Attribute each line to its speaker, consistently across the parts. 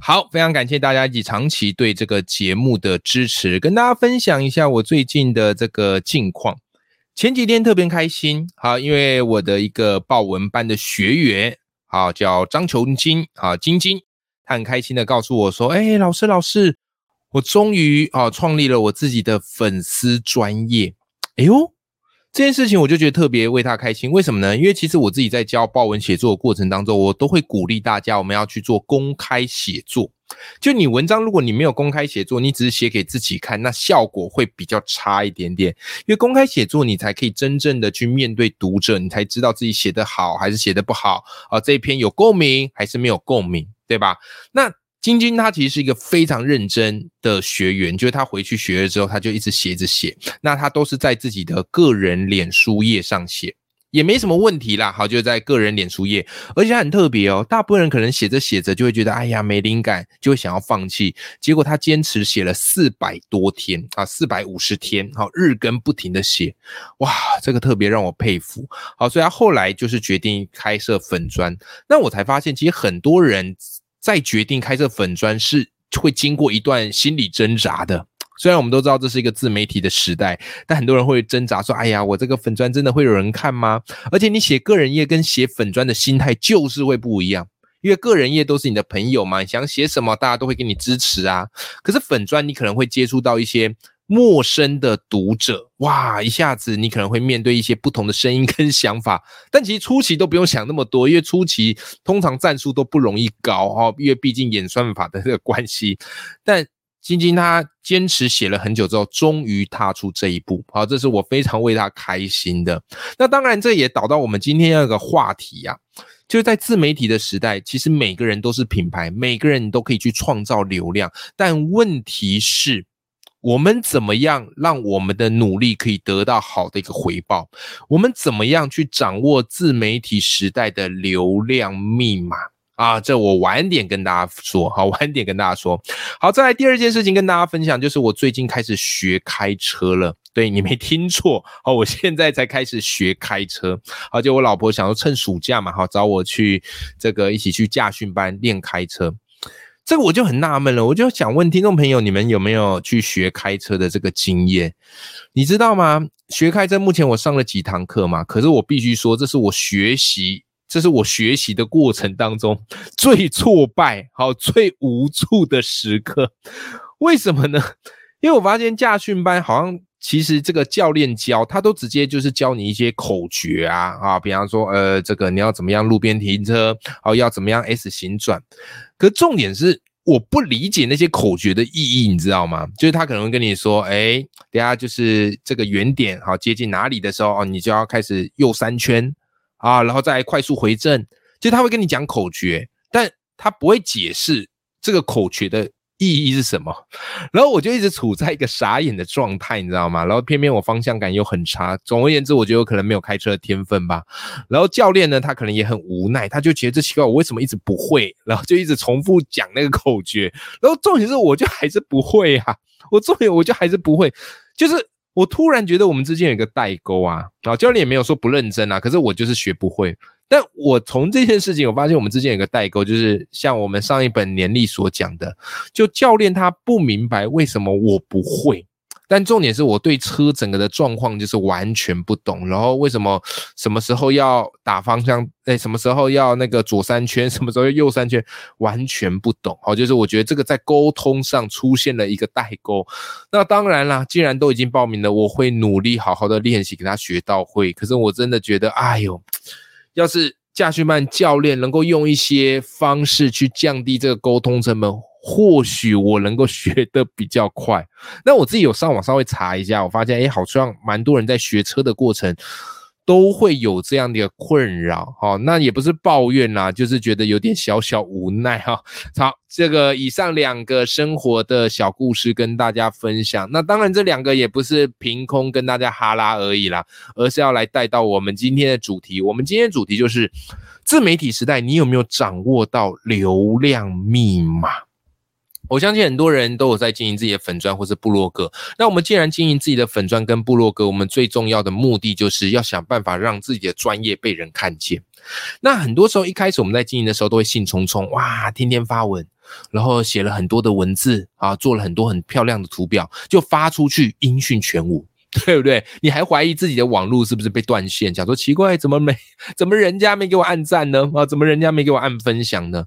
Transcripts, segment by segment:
Speaker 1: 好，非常感谢大家一起长期对这个节目的支持，跟大家分享一下我最近的这个近况。前几天特别开心，好，因为我的一个报文班的学员，好叫张琼晶，啊，晶晶，他很开心的告诉我说，哎，老师老师，我终于啊创立了我自己的粉丝专业，哎呦。这件事情我就觉得特别为他开心，为什么呢？因为其实我自己在教报文写作的过程当中，我都会鼓励大家，我们要去做公开写作。就你文章，如果你没有公开写作，你只是写给自己看，那效果会比较差一点点。因为公开写作，你才可以真正的去面对读者，你才知道自己写得好还是写得不好啊。这一篇有共鸣还是没有共鸣，对吧？那。晶晶她其实是一个非常认真的学员，就是她回去学了之后，她就一直写着写。那她都是在自己的个人脸书页上写，也没什么问题啦。好，就在个人脸书页，而且很特别哦。大部分人可能写着写着就会觉得，哎呀，没灵感，就会想要放弃。结果她坚持写了四百多天啊，四百五十天，好，日更不停的写，哇，这个特别让我佩服。好，所以她后来就是决定开设粉砖。那我才发现，其实很多人。再决定开设粉砖是会经过一段心理挣扎的。虽然我们都知道这是一个自媒体的时代，但很多人会挣扎说：“哎呀，我这个粉砖真的会有人看吗？”而且你写个人页跟写粉砖的心态就是会不一样，因为个人页都是你的朋友嘛，想写什么大家都会给你支持啊。可是粉砖你可能会接触到一些。陌生的读者，哇！一下子你可能会面对一些不同的声音跟想法，但其实初期都不用想那么多，因为初期通常战术都不容易高哦，因为毕竟演算法的这个关系。但晶晶她坚持写了很久之后，终于踏出这一步，好，这是我非常为她开心的。那当然，这也导到我们今天那个话题呀，就是在自媒体的时代，其实每个人都是品牌，每个人都可以去创造流量，但问题是。我们怎么样让我们的努力可以得到好的一个回报？我们怎么样去掌握自媒体时代的流量密码啊？这我晚点跟大家说，好，晚点跟大家说。好，再来第二件事情跟大家分享，就是我最近开始学开车了。对你没听错，好，我现在才开始学开车。而且我老婆想说趁暑假嘛，好找我去这个一起去驾训班练开车。这个我就很纳闷了，我就想问听众朋友，你们有没有去学开车的这个经验？你知道吗？学开车目前我上了几堂课嘛？可是我必须说，这是我学习，这是我学习的过程当中最挫败、好最无助的时刻。为什么呢？因为我发现驾训班好像其实这个教练教他都直接就是教你一些口诀啊啊，比方说呃，这个你要怎么样路边停车，哦，要怎么样 S 型转。可重点是，我不理解那些口诀的意义，你知道吗？就是他可能会跟你说，哎，等下就是这个原点，好接近哪里的时候，哦，你就要开始右三圈啊，然后再快速回正。就他会跟你讲口诀，但他不会解释这个口诀的。意义是什么？然后我就一直处在一个傻眼的状态，你知道吗？然后偏偏我方向感又很差。总而言之，我觉得我可能没有开车的天分吧。然后教练呢，他可能也很无奈，他就觉得这奇怪，我为什么一直不会？然后就一直重复讲那个口诀。然后重点是，我就还是不会啊！我重点我就还是不会，就是我突然觉得我们之间有一个代沟啊。然后教练也没有说不认真啊，可是我就是学不会。但我从这件事情，我发现我们之间有个代沟，就是像我们上一本年历所讲的，就教练他不明白为什么我不会，但重点是我对车整个的状况就是完全不懂，然后为什么什么时候要打方向，哎，什么时候要那个左三圈，什么时候右三圈，完全不懂。好，就是我觉得这个在沟通上出现了一个代沟。那当然啦，既然都已经报名了，我会努力好好的练习，给他学到会。可是我真的觉得，哎呦。要是驾训班教练能够用一些方式去降低这个沟通成本，或许我能够学得比较快。那我自己有上网稍微查一下，我发现，哎，好像蛮多人在学车的过程都会有这样的困扰，哈，那也不是抱怨啦，就是觉得有点小小无奈哈。好，这个以上两个生活的小故事跟大家分享，那当然这两个也不是凭空跟大家哈拉而已啦，而是要来带到我们今天的主题。我们今天主题就是自媒体时代，你有没有掌握到流量密码？我相信很多人都有在经营自己的粉砖或是部落格。那我们既然经营自己的粉砖跟部落格，我们最重要的目的就是要想办法让自己的专业被人看见。那很多时候一开始我们在经营的时候都会兴冲冲，哇，天天发文，然后写了很多的文字啊，做了很多很漂亮的图表，就发出去音讯全无，对不对？你还怀疑自己的网络是不是被断线？讲说奇怪，怎么没怎么人家没给我按赞呢？啊，怎么人家没给我按分享呢？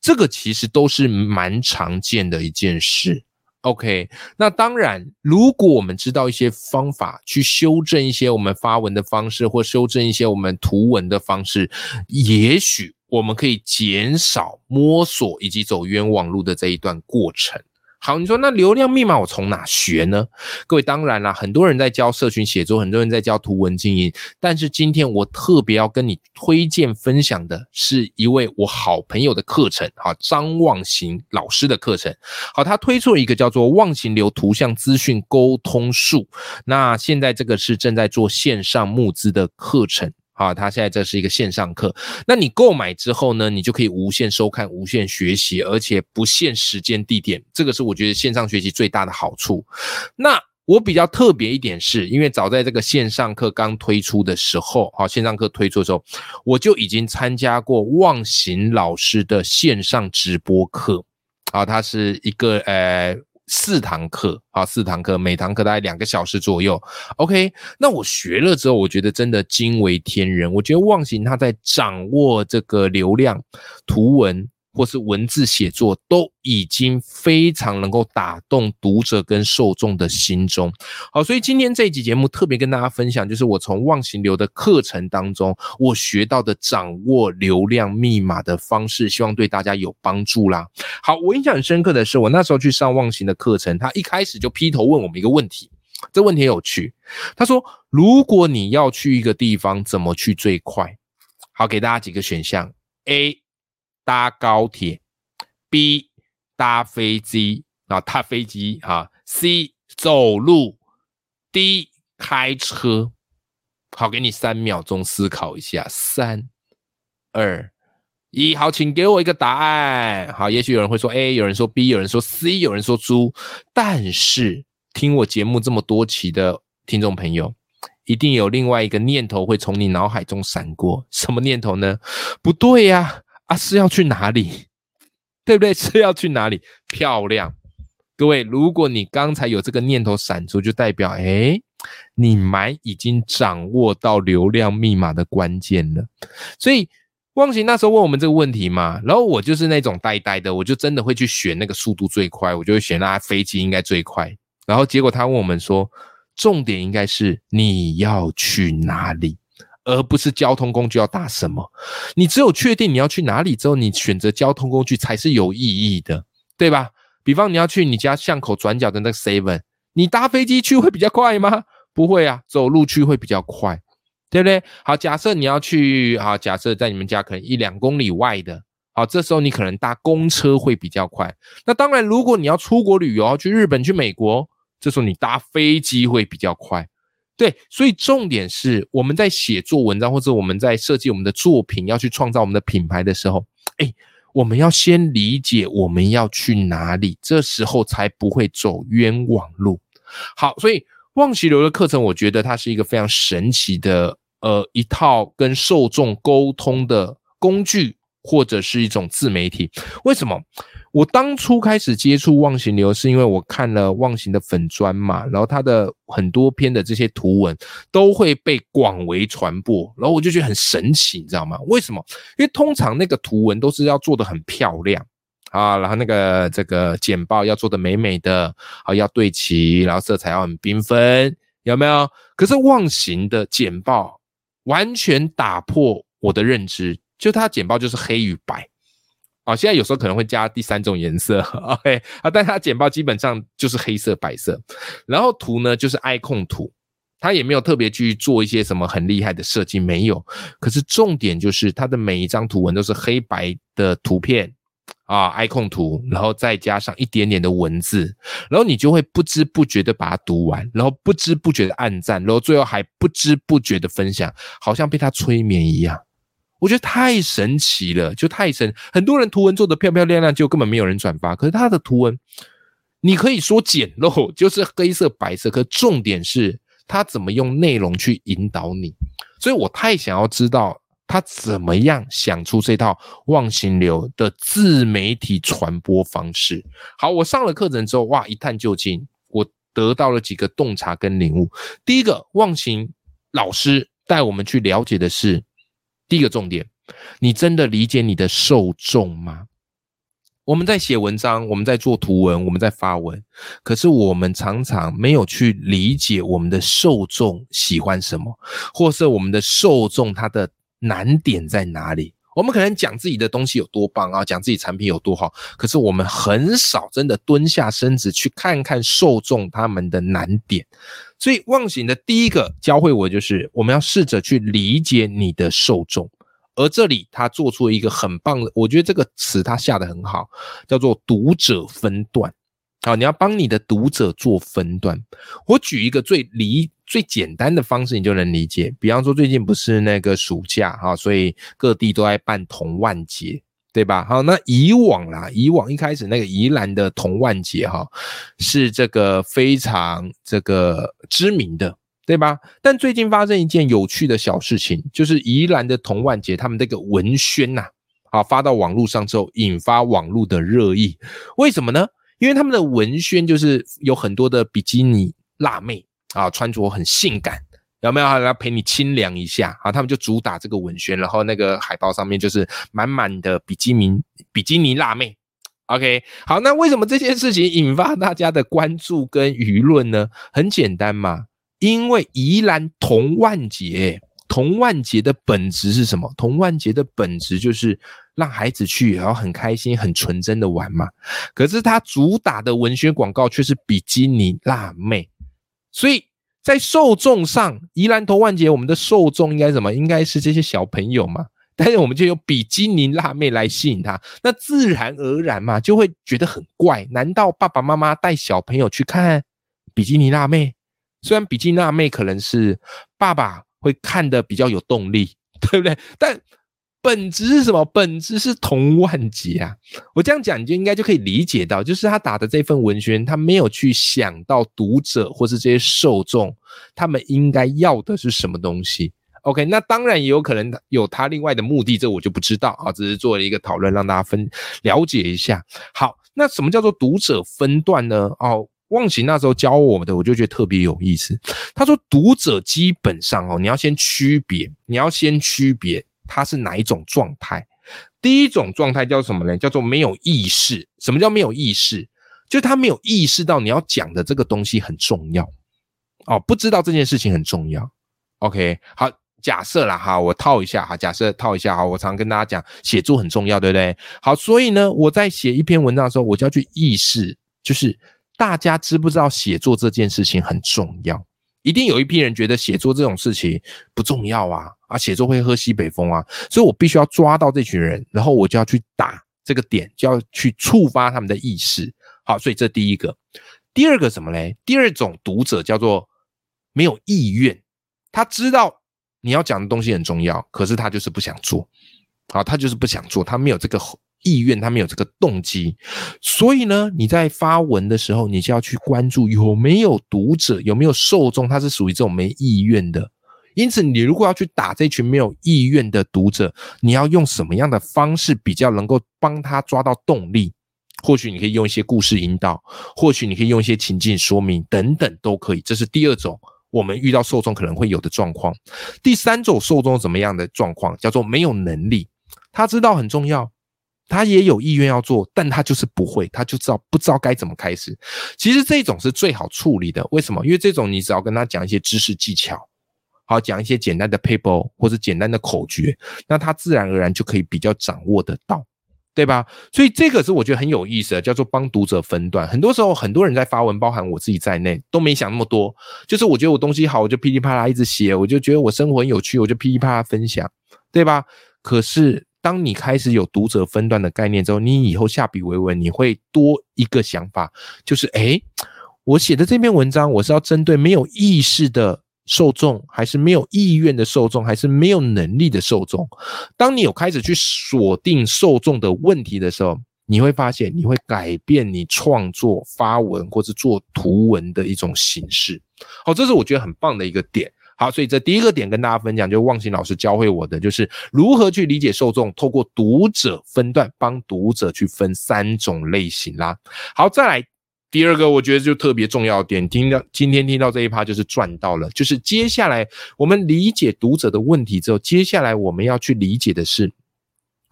Speaker 1: 这个其实都是蛮常见的一件事，OK。那当然，如果我们知道一些方法去修正一些我们发文的方式，或修正一些我们图文的方式，也许我们可以减少摸索以及走冤枉路的这一段过程。好，你说那流量密码我从哪学呢？各位，当然啦，很多人在教社群写作，很多人在教图文经营，但是今天我特别要跟你推荐分享的是一位我好朋友的课程，啊，张望行老师的课程。好，他推出了一个叫做望行流图像资讯沟通术，那现在这个是正在做线上募资的课程。好，他现在这是一个线上课，那你购买之后呢，你就可以无限收看、无限学习，而且不限时间地点，这个是我觉得线上学习最大的好处。那我比较特别一点是，因为早在这个线上课刚推出的时候，好，线上课推出的时候，我就已经参加过忘形老师的线上直播课，啊，它是一个呃。四堂课啊，四堂课，每堂课大概两个小时左右。OK，那我学了之后，我觉得真的惊为天人。我觉得忘形他在掌握这个流量图文。或是文字写作都已经非常能够打动读者跟受众的心中。好，所以今天这一集节目特别跟大家分享，就是我从忘形流的课程当中，我学到的掌握流量密码的方式，希望对大家有帮助啦。好，我印象很深刻的是，我那时候去上忘形的课程，他一开始就劈头问我们一个问题，这问题很有趣。他说：“如果你要去一个地方，怎么去最快？”好，给大家几个选项：A。搭高铁，B 搭飞机啊，搭飞机啊，C 走路，D 开车。好，给你三秒钟思考一下，三、二、一，好，请给我一个答案。好，也许有人会说 A，有人说 B，有人说 C，有人说猪。但是听我节目这么多期的听众朋友，一定有另外一个念头会从你脑海中闪过，什么念头呢？不对呀。啊是要去哪里？对不对？是要去哪里？漂亮，各位，如果你刚才有这个念头闪出，就代表哎，你蛮已经掌握到流量密码的关键了。所以忘形那时候问我们这个问题嘛，然后我就是那种呆呆的，我就真的会去选那个速度最快，我就会选那飞机应该最快。然后结果他问我们说，重点应该是你要去哪里？而不是交通工具要搭什么，你只有确定你要去哪里之后，你选择交通工具才是有意义的，对吧？比方你要去你家巷口转角的那个 Seven，你搭飞机去会比较快吗？不会啊，走路去会比较快，对不对？好，假设你要去，好，假设在你们家可能一两公里外的，好，这时候你可能搭公车会比较快。那当然，如果你要出国旅游，去日本、去美国，这时候你搭飞机会比较快。对，所以重点是我们在写作文章或者我们在设计我们的作品，要去创造我们的品牌的时候，哎，我们要先理解我们要去哪里，这时候才不会走冤枉路。好，所以望其流的课程，我觉得它是一个非常神奇的，呃，一套跟受众沟通的工具，或者是一种自媒体。为什么？我当初开始接触忘形流，是因为我看了忘形的粉砖嘛，然后他的很多篇的这些图文都会被广为传播，然后我就觉得很神奇，你知道吗？为什么？因为通常那个图文都是要做的很漂亮啊，然后那个这个简报要做的美美的，啊要对齐，然后色彩要很缤纷，有没有？可是忘形的简报完全打破我的认知，就它简报就是黑与白。啊，现在有时候可能会加第三种颜色，OK 啊，但它简报基本上就是黑色、白色，然后图呢就是 icon 图，他也没有特别去做一些什么很厉害的设计，没有。可是重点就是他的每一张图文都是黑白的图片啊，icon 图，然后再加上一点点的文字，然后你就会不知不觉的把它读完，然后不知不觉的按赞，然后最后还不知不觉的分享，好像被他催眠一样。我觉得太神奇了，就太神。很多人图文做的漂漂亮亮，就根本没有人转发。可是他的图文，你可以说简陋，就是黑色白色，可重点是。他怎么用内容去引导你？所以我太想要知道他怎么样想出这套忘形流的自媒体传播方式。好，我上了课程之后，哇，一探究竟，我得到了几个洞察跟领悟。第一个，忘形老师带我们去了解的是第一个重点：你真的理解你的受众吗？我们在写文章，我们在做图文，我们在发文，可是我们常常没有去理解我们的受众喜欢什么，或是我们的受众他的难点在哪里。我们可能讲自己的东西有多棒啊，讲自己产品有多好，可是我们很少真的蹲下身子去看看受众他们的难点。所以，忘形的第一个教会我就是，我们要试着去理解你的受众。而这里他做出了一个很棒的，我觉得这个词他下的很好，叫做读者分段。好，你要帮你的读者做分段。我举一个最理最简单的方式，你就能理解。比方说，最近不是那个暑假哈，所以各地都在办童万节，对吧？好，那以往啦，以往一开始那个宜兰的童万节哈，是这个非常这个知名的。对吧？但最近发生一件有趣的小事情，就是宜兰的童万节，他们这个文宣呐，啊，发到网络上之后，引发网络的热议。为什么呢？因为他们的文宣就是有很多的比基尼辣妹啊，穿着很性感，有没有？要陪你清凉一下啊？他们就主打这个文宣，然后那个海报上面就是满满的比基尼比基尼辣妹。OK，好，那为什么这件事情引发大家的关注跟舆论呢？很简单嘛。因为宜兰童万杰，童万杰的本质是什么？童万杰的本质就是让孩子去，然后很开心、很纯真的玩嘛。可是他主打的文学广告却是比基尼辣妹，所以在受众上，宜兰童万节我们的受众应该什么？应该是这些小朋友嘛。但是我们就用比基尼辣妹来吸引他，那自然而然嘛，就会觉得很怪。难道爸爸妈妈带小朋友去看比基尼辣妹？虽然比基尼辣妹可能是爸爸会看的比较有动力，对不对？但本质是什么？本质是童万杰啊！我这样讲，你就应该就可以理解到，就是他打的这份文宣，他没有去想到读者或是这些受众，他们应该要的是什么东西。OK，那当然也有可能有他另外的目的，这我就不知道啊，只是做了一个讨论，让大家分了解一下。好，那什么叫做读者分段呢？哦。忘形那时候教我们的，我就觉得特别有意思。他说，读者基本上哦，你要先区别，你要先区别他是哪一种状态。第一种状态叫什么呢？叫做没有意识。什么叫没有意识？就他没有意识到你要讲的这个东西很重要哦，不知道这件事情很重要。OK，好，假设啦哈，我套一下哈，假设套一下哈，我常跟大家讲，写作很重要，对不对？好，所以呢，我在写一篇文章的时候，我就要去意识，就是。大家知不知道写作这件事情很重要？一定有一批人觉得写作这种事情不重要啊！啊，写作会喝西北风啊！所以我必须要抓到这群人，然后我就要去打这个点，就要去触发他们的意识。好，所以这第一个。第二个什么嘞？第二种读者叫做没有意愿，他知道你要讲的东西很重要，可是他就是不想做。好，他就是不想做，他没有这个。意愿，他没有这个动机，所以呢，你在发文的时候，你就要去关注有没有读者，有没有受众，他是属于这种没意愿的。因此，你如果要去打这群没有意愿的读者，你要用什么样的方式比较能够帮他抓到动力？或许你可以用一些故事引导，或许你可以用一些情境说明等等都可以。这是第二种我们遇到受众可能会有的状况。第三种受众怎么样的状况？叫做没有能力，他知道很重要。他也有意愿要做，但他就是不会，他就知道不知道该怎么开始。其实这种是最好处理的，为什么？因为这种你只要跟他讲一些知识技巧，好讲一些简单的 paper 或者简单的口诀，那他自然而然就可以比较掌握得到。对吧？所以这个是我觉得很有意思的，叫做帮读者分段。很多时候，很多人在发文，包含我自己在内，都没想那么多。就是我觉得我东西好，我就噼里啪啦一直写；我就觉得我生活很有趣，我就噼里啪啦分享，对吧？可是当你开始有读者分段的概念之后，你以后下笔为文，你会多一个想法，就是诶，我写的这篇文章，我是要针对没有意识的。受众还是没有意愿的受众，还是没有能力的受众。当你有开始去锁定受众的问题的时候，你会发现你会改变你创作发文或者做图文的一种形式。好，这是我觉得很棒的一个点。好，所以这第一个点跟大家分享，就忘形老师教会我的，就是如何去理解受众，透过读者分段，帮读者去分三种类型啦。好，再来。第二个，我觉得就特别重要点，听到今天听到这一趴就是赚到了。就是接下来我们理解读者的问题之后，接下来我们要去理解的是，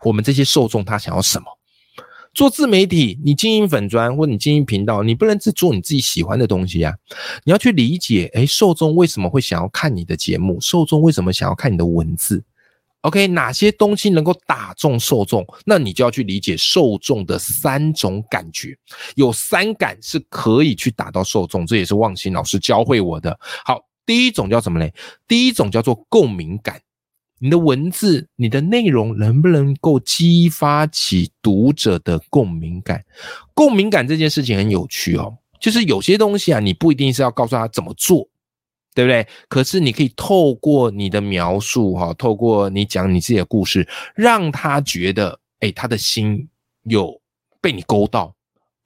Speaker 1: 我们这些受众他想要什么。做自媒体，你经营粉砖或你经营频道，你不能只做你自己喜欢的东西啊！你要去理解，诶，受众为什么会想要看你的节目？受众为什么想要看你的文字？OK，哪些东西能够打中受众？那你就要去理解受众的三种感觉，有三感是可以去打到受众，这也是望星老师教会我的。好，第一种叫什么嘞？第一种叫做共鸣感。你的文字、你的内容能不能够激发起读者的共鸣感？共鸣感这件事情很有趣哦，就是有些东西啊，你不一定是要告诉他怎么做。对不对？可是你可以透过你的描述，哈，透过你讲你自己的故事，让他觉得，哎，他的心有被你勾到，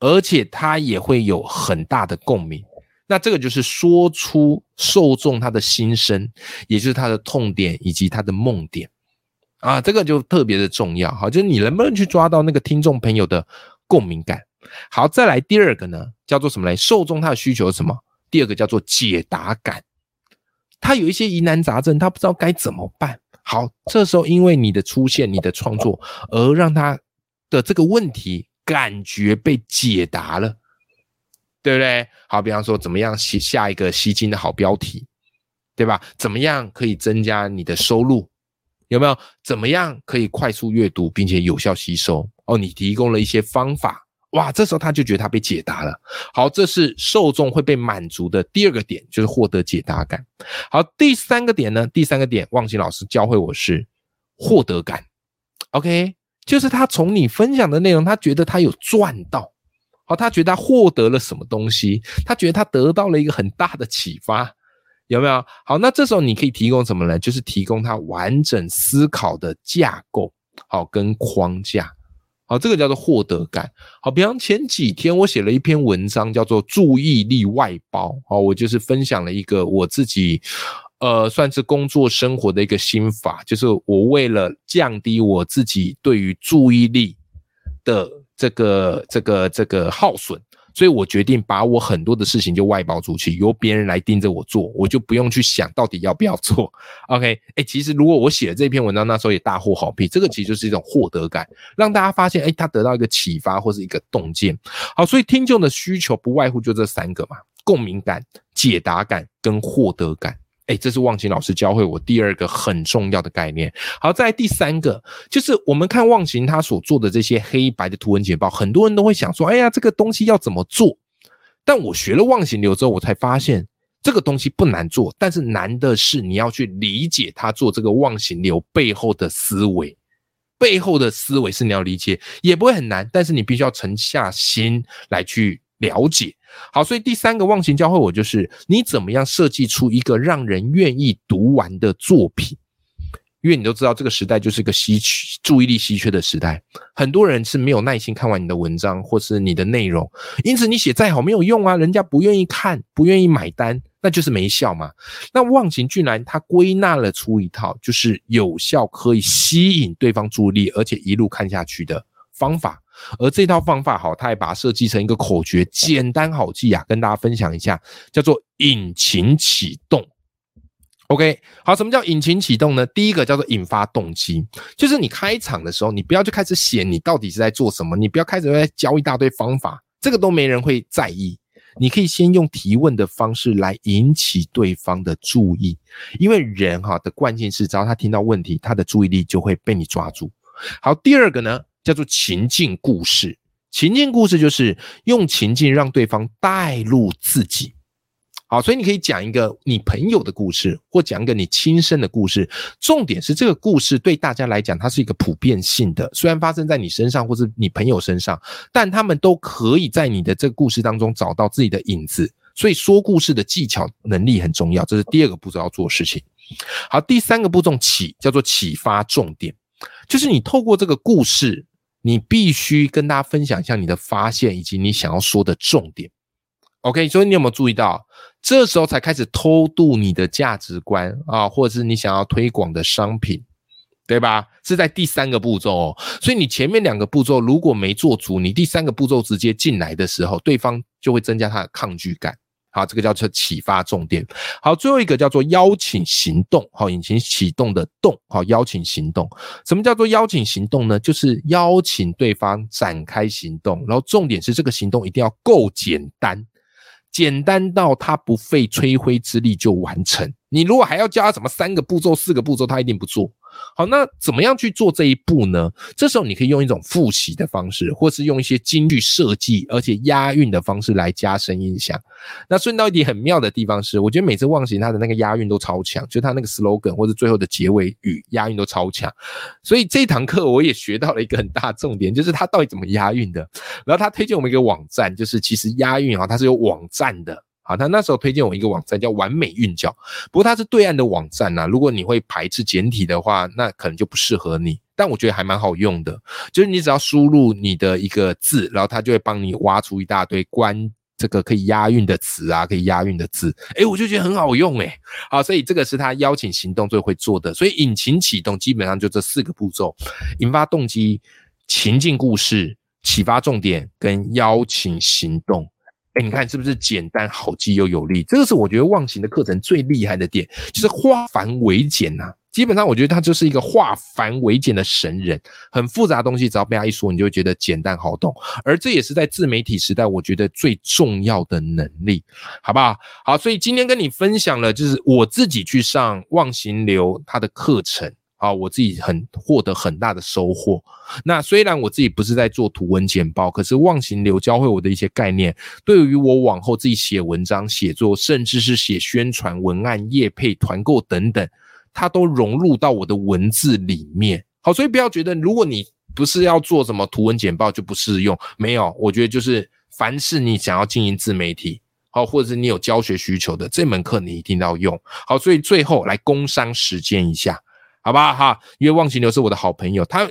Speaker 1: 而且他也会有很大的共鸣。那这个就是说出受众他的心声，也就是他的痛点以及他的梦点啊，这个就特别的重要。哈，就是你能不能去抓到那个听众朋友的共鸣感？好，再来第二个呢，叫做什么嘞？受众他的需求是什么？第二个叫做解答感。他有一些疑难杂症，他不知道该怎么办。好，这时候因为你的出现、你的创作，而让他的这个问题感觉被解答了，对不对？好，比方说怎么样写下一个吸睛的好标题，对吧？怎么样可以增加你的收入？有没有？怎么样可以快速阅读并且有效吸收？哦，你提供了一些方法。哇，这时候他就觉得他被解答了。好，这是受众会被满足的第二个点，就是获得解答感。好，第三个点呢？第三个点，忘记老师教会我是获得感。OK，就是他从你分享的内容，他觉得他有赚到。好，他觉得他获得了什么东西？他觉得他得到了一个很大的启发，有没有？好，那这时候你可以提供什么呢？就是提供他完整思考的架构，好，跟框架。好，这个叫做获得感。好，比方前几天我写了一篇文章，叫做注意力外包。好，我就是分享了一个我自己，呃，算是工作生活的一个心法，就是我为了降低我自己对于注意力的这个这个这个耗损。所以我决定把我很多的事情就外包出去，由别人来盯着我做，我就不用去想到底要不要做。OK，哎，其实如果我写了这篇文章那时候也大获好评，这个其实就是一种获得感，让大家发现，哎，他得到一个启发或是一个洞见。好，所以听众的需求不外乎就这三个嘛：共鸣感、解答感跟获得感。哎，这是忘情老师教会我第二个很重要的概念。好，在第三个，就是我们看忘情他所做的这些黑白的图文简报，很多人都会想说：“哎呀，这个东西要怎么做？”但我学了忘形流之后，我才发现这个东西不难做，但是难的是你要去理解他做这个忘形流背后的思维，背后的思维是你要理解，也不会很难，但是你必须要沉下心来去了解。好，所以第三个忘形教会我就是你怎么样设计出一个让人愿意读完的作品，因为你都知道这个时代就是一个稀缺注意力稀缺的时代，很多人是没有耐心看完你的文章或是你的内容，因此你写再好没有用啊，人家不愿意看，不愿意买单，那就是没效嘛。那忘形居然他归纳了出一套就是有效可以吸引对方注意力，而且一路看下去的方法。而这套方法好，他还把它设计成一个口诀，简单好记啊，跟大家分享一下，叫做引擎启动。OK，好，什么叫引擎启动呢？第一个叫做引发动机，就是你开场的时候，你不要就开始写你到底是在做什么，你不要开始在教一大堆方法，这个都没人会在意。你可以先用提问的方式来引起对方的注意，因为人哈的惯性是，只要他听到问题，他的注意力就会被你抓住。好，第二个呢？叫做情境故事。情境故事就是用情境让对方带入自己。好，所以你可以讲一个你朋友的故事，或讲一个你亲身的故事。重点是这个故事对大家来讲，它是一个普遍性的。虽然发生在你身上或是你朋友身上，但他们都可以在你的这个故事当中找到自己的影子。所以说故事的技巧能力很重要，这是第二个步骤要做的事情。好，第三个步骤启叫做启发重点，就是你透过这个故事，你必须跟大家分享一下你的发现以及你想要说的重点。OK，所以你有没有注意到，这时候才开始偷渡你的价值观啊，或者是你想要推广的商品，对吧？是在第三个步骤哦。所以你前面两个步骤如果没做足，你第三个步骤直接进来的时候，对方就会增加他的抗拒感。好，这个叫做启发重点。好，最后一个叫做邀请行动。好，引擎启动的动。好，邀请行动。什么叫做邀请行动呢？就是邀请对方展开行动，然后重点是这个行动一定要够简单。简单到他不费吹灰之力就完成。你如果还要教他什么三个步骤、四个步骤，他一定不做。好，那怎么样去做这一步呢？这时候你可以用一种复习的方式，或是用一些京剧设计而且押韵的方式来加深印象。那顺道一点很妙的地方是，我觉得每次忘形他的那个押韵都超强，就他那个 slogan 或者最后的结尾语押韵都超强。所以这堂课我也学到了一个很大重点，就是他到底怎么押韵的。然后他推荐我们一个网站，就是其实押韵啊，它是有网站的。啊，他那时候推荐我一个网站叫完美韵脚，不过它是对岸的网站呐。如果你会排斥简体的话，那可能就不适合你。但我觉得还蛮好用的，就是你只要输入你的一个字，然后它就会帮你挖出一大堆关这个可以押韵的词啊，可以押韵的字。诶，我就觉得很好用诶。好，所以这个是他邀请行动最会做的。所以引擎启动基本上就这四个步骤：引发动机、情境故事、启发重点跟邀请行动。哎，你看是不是简单好记又有力？这个是我觉得忘形的课程最厉害的点，就是化繁为简呐。基本上我觉得他就是一个化繁为简的神人，很复杂的东西只要被他一说，你就会觉得简单好懂。而这也是在自媒体时代，我觉得最重要的能力，好不好？好，所以今天跟你分享了，就是我自己去上忘形流他的课程。啊，我自己很获得很大的收获。那虽然我自己不是在做图文简报，可是忘形流教会我的一些概念，对于我往后自己写文章、写作，甚至是写宣传文案、业配、团购等等，它都融入到我的文字里面。好，所以不要觉得如果你不是要做什么图文简报就不适用。没有，我觉得就是凡是你想要经营自媒体，好，或者是你有教学需求的这门课，你一定要用好。所以最后来工商实践一下。好吧哈，因为忘情流是我的好朋友，他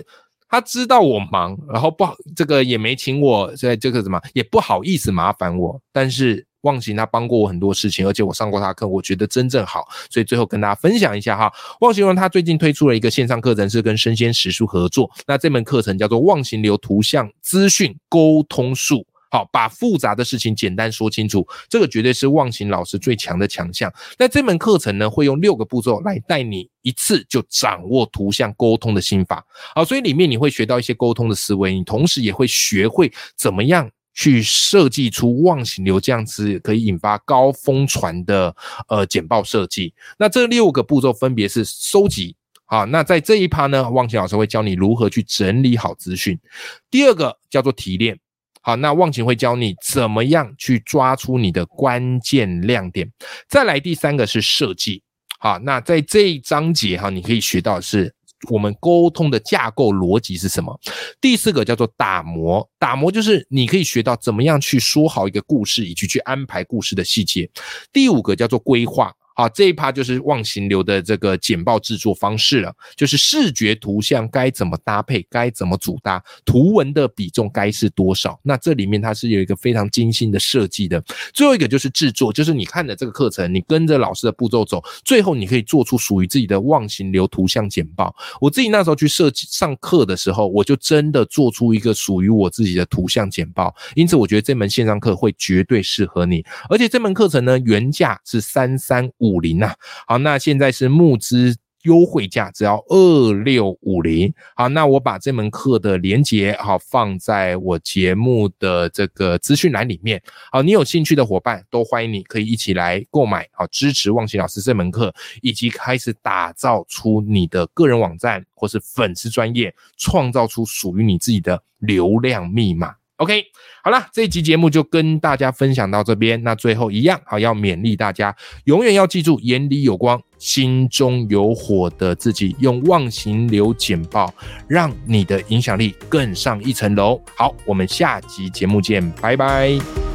Speaker 1: 他知道我忙，然后不好这个也没请我在这个什么也不好意思麻烦我，但是忘情他帮过我很多事情，而且我上过他课，我觉得真正好，所以最后跟大家分享一下哈，忘形流他最近推出了一个线上课程，是跟生鲜食书合作，那这门课程叫做忘形流图像资讯沟通术。好，把复杂的事情简单说清楚，这个绝对是忘形老师最强的强项。那这门课程呢，会用六个步骤来带你一次就掌握图像沟通的心法。好，所以里面你会学到一些沟通的思维，你同时也会学会怎么样去设计出忘形流这样子可以引发高疯传的呃简报设计。那这六个步骤分别是收集。好，那在这一趴呢，忘形老师会教你如何去整理好资讯。第二个叫做提炼。好，那忘情会教你怎么样去抓出你的关键亮点。再来第三个是设计。好，那在这一章节哈，你可以学到是我们沟通的架构逻辑是什么。第四个叫做打磨，打磨就是你可以学到怎么样去说好一个故事，以及去安排故事的细节。第五个叫做规划。好，这一趴就是忘形流的这个简报制作方式了，就是视觉图像该怎么搭配，该怎么组搭，图文的比重该是多少。那这里面它是有一个非常精心的设计的。最后一个就是制作，就是你看的这个课程，你跟着老师的步骤走，最后你可以做出属于自己的忘形流图像简报。我自己那时候去设计上课的时候，我就真的做出一个属于我自己的图像简报。因此，我觉得这门线上课会绝对适合你。而且这门课程呢，原价是三三五。五零呐，好，那现在是募资优惠价只要二六五零。好，那我把这门课的链接好放在我节目的这个资讯栏里面。好，你有兴趣的伙伴都欢迎你可以一起来购买，好支持旺奇老师这门课，以及开始打造出你的个人网站或是粉丝专业，创造出属于你自己的流量密码。OK，好了，这一集节目就跟大家分享到这边。那最后一样，好要勉励大家，永远要记住眼里有光、心中有火的自己，用忘形流简报，让你的影响力更上一层楼。好，我们下集节目见，拜拜。